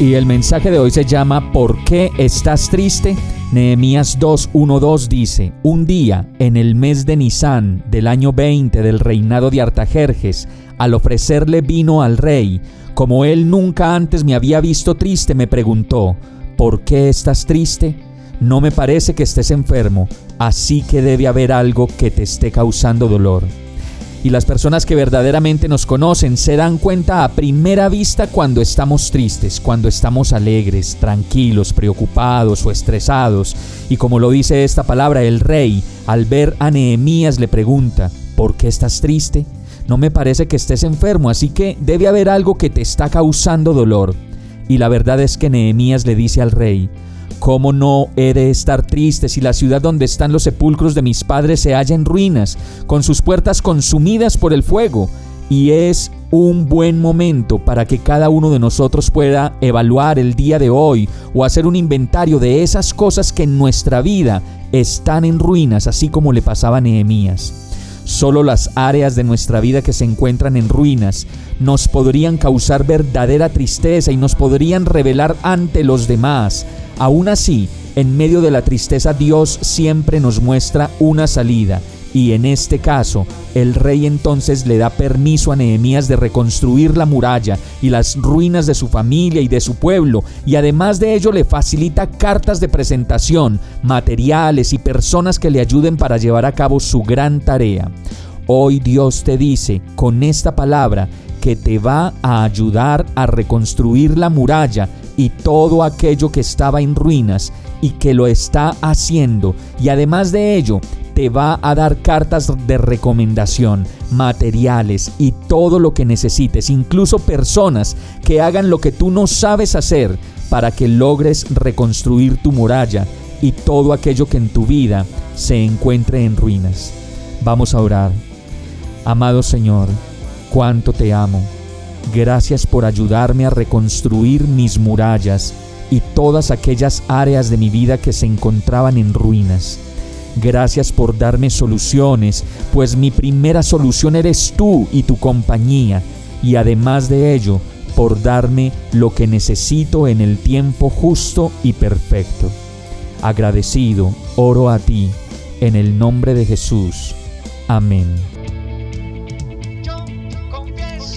Y el mensaje de hoy se llama ¿Por qué estás triste? Nehemías 2.1.2 dice, Un día, en el mes de Nisan del año 20 del reinado de Artajerjes, al ofrecerle vino al rey, como él nunca antes me había visto triste, me preguntó, ¿por qué estás triste? No me parece que estés enfermo, así que debe haber algo que te esté causando dolor y las personas que verdaderamente nos conocen se dan cuenta a primera vista cuando estamos tristes, cuando estamos alegres, tranquilos, preocupados o estresados. Y como lo dice esta palabra, el rey, al ver a Nehemías, le pregunta, ¿por qué estás triste? No me parece que estés enfermo, así que debe haber algo que te está causando dolor. Y la verdad es que Nehemías le dice al rey, ¿Cómo no he de estar triste si la ciudad donde están los sepulcros de mis padres se halla en ruinas, con sus puertas consumidas por el fuego? Y es un buen momento para que cada uno de nosotros pueda evaluar el día de hoy o hacer un inventario de esas cosas que en nuestra vida están en ruinas, así como le pasaba a Nehemías. Solo las áreas de nuestra vida que se encuentran en ruinas nos podrían causar verdadera tristeza y nos podrían revelar ante los demás Aún así, en medio de la tristeza Dios siempre nos muestra una salida. Y en este caso, el rey entonces le da permiso a Nehemías de reconstruir la muralla y las ruinas de su familia y de su pueblo, y además de ello le facilita cartas de presentación, materiales y personas que le ayuden para llevar a cabo su gran tarea. Hoy Dios te dice con esta palabra que te va a ayudar a reconstruir la muralla y todo aquello que estaba en ruinas y que lo está haciendo. Y además de ello, te va a dar cartas de recomendación, materiales y todo lo que necesites, incluso personas que hagan lo que tú no sabes hacer para que logres reconstruir tu muralla y todo aquello que en tu vida se encuentre en ruinas. Vamos a orar. Amado Señor, cuánto te amo Gracias por ayudarme a reconstruir mis murallas y todas aquellas áreas de mi vida que se encontraban en ruinas. Gracias por darme soluciones, pues mi primera solución eres tú y tu compañía, y además de ello, por darme lo que necesito en el tiempo justo y perfecto. Agradecido, oro a ti, en el nombre de Jesús. Amén.